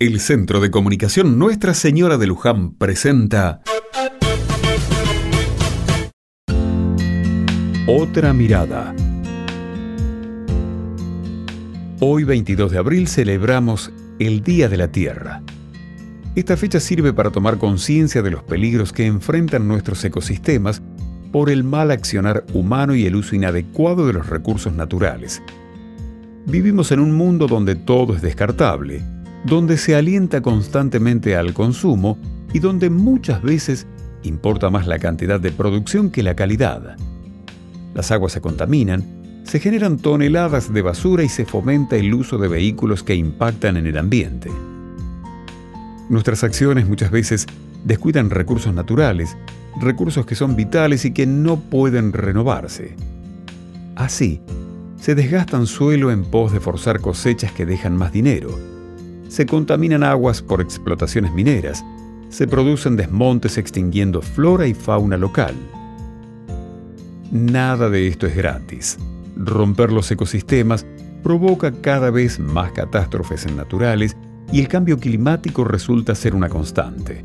El Centro de Comunicación Nuestra Señora de Luján presenta Otra mirada. Hoy 22 de abril celebramos el Día de la Tierra. Esta fecha sirve para tomar conciencia de los peligros que enfrentan nuestros ecosistemas por el mal accionar humano y el uso inadecuado de los recursos naturales. Vivimos en un mundo donde todo es descartable, donde se alienta constantemente al consumo y donde muchas veces importa más la cantidad de producción que la calidad. Las aguas se contaminan, se generan toneladas de basura y se fomenta el uso de vehículos que impactan en el ambiente. Nuestras acciones muchas veces descuidan recursos naturales, recursos que son vitales y que no pueden renovarse. Así, se desgastan suelo en pos de forzar cosechas que dejan más dinero. Se contaminan aguas por explotaciones mineras. Se producen desmontes extinguiendo flora y fauna local. Nada de esto es gratis. Romper los ecosistemas provoca cada vez más catástrofes naturales y el cambio climático resulta ser una constante.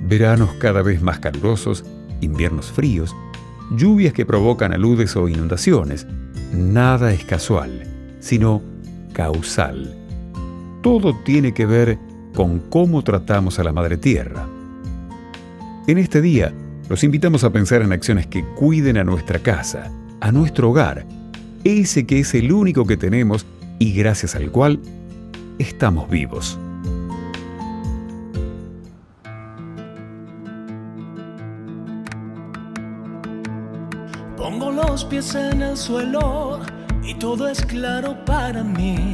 Veranos cada vez más calurosos, inviernos fríos, lluvias que provocan aludes o inundaciones. Nada es casual, sino causal. Todo tiene que ver con cómo tratamos a la Madre Tierra. En este día, los invitamos a pensar en acciones que cuiden a nuestra casa, a nuestro hogar, ese que es el único que tenemos y gracias al cual estamos vivos. Pongo los pies en el suelo y todo es claro para mí.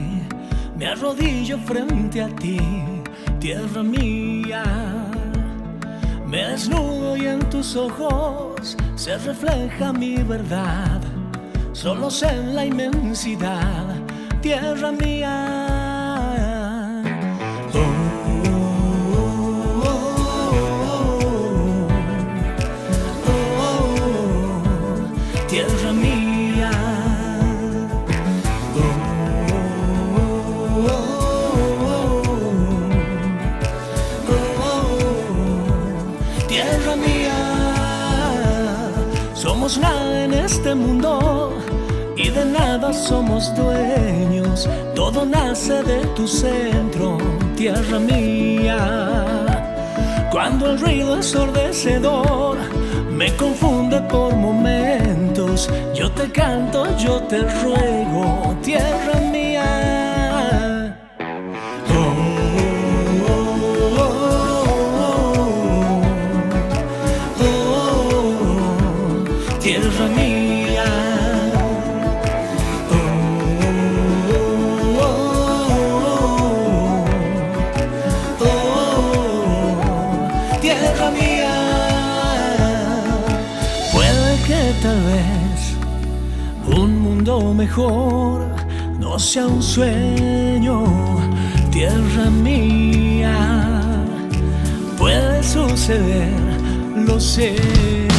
Me arrodillo frente a ti, tierra mía. Me desnudo y en tus ojos se refleja mi verdad. Solo sé en la inmensidad, tierra mía. Nada en este mundo y de nada somos dueños. Todo nace de tu centro, tierra mía. Cuando el ruido ensordecedor me confunde por momentos. Yo te canto, yo te ruego, tierra un mundo mejor no sea un sueño, tierra mía. Puede suceder, lo sé.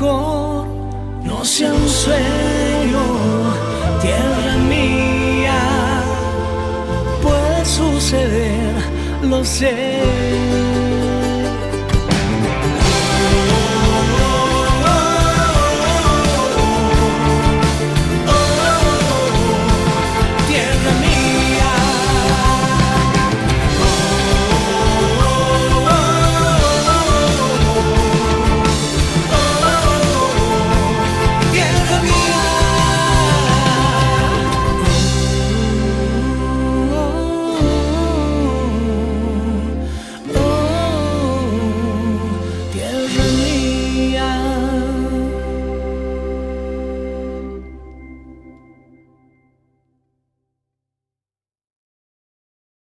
No sea un sueño, tierra mía. Puede suceder, lo sé.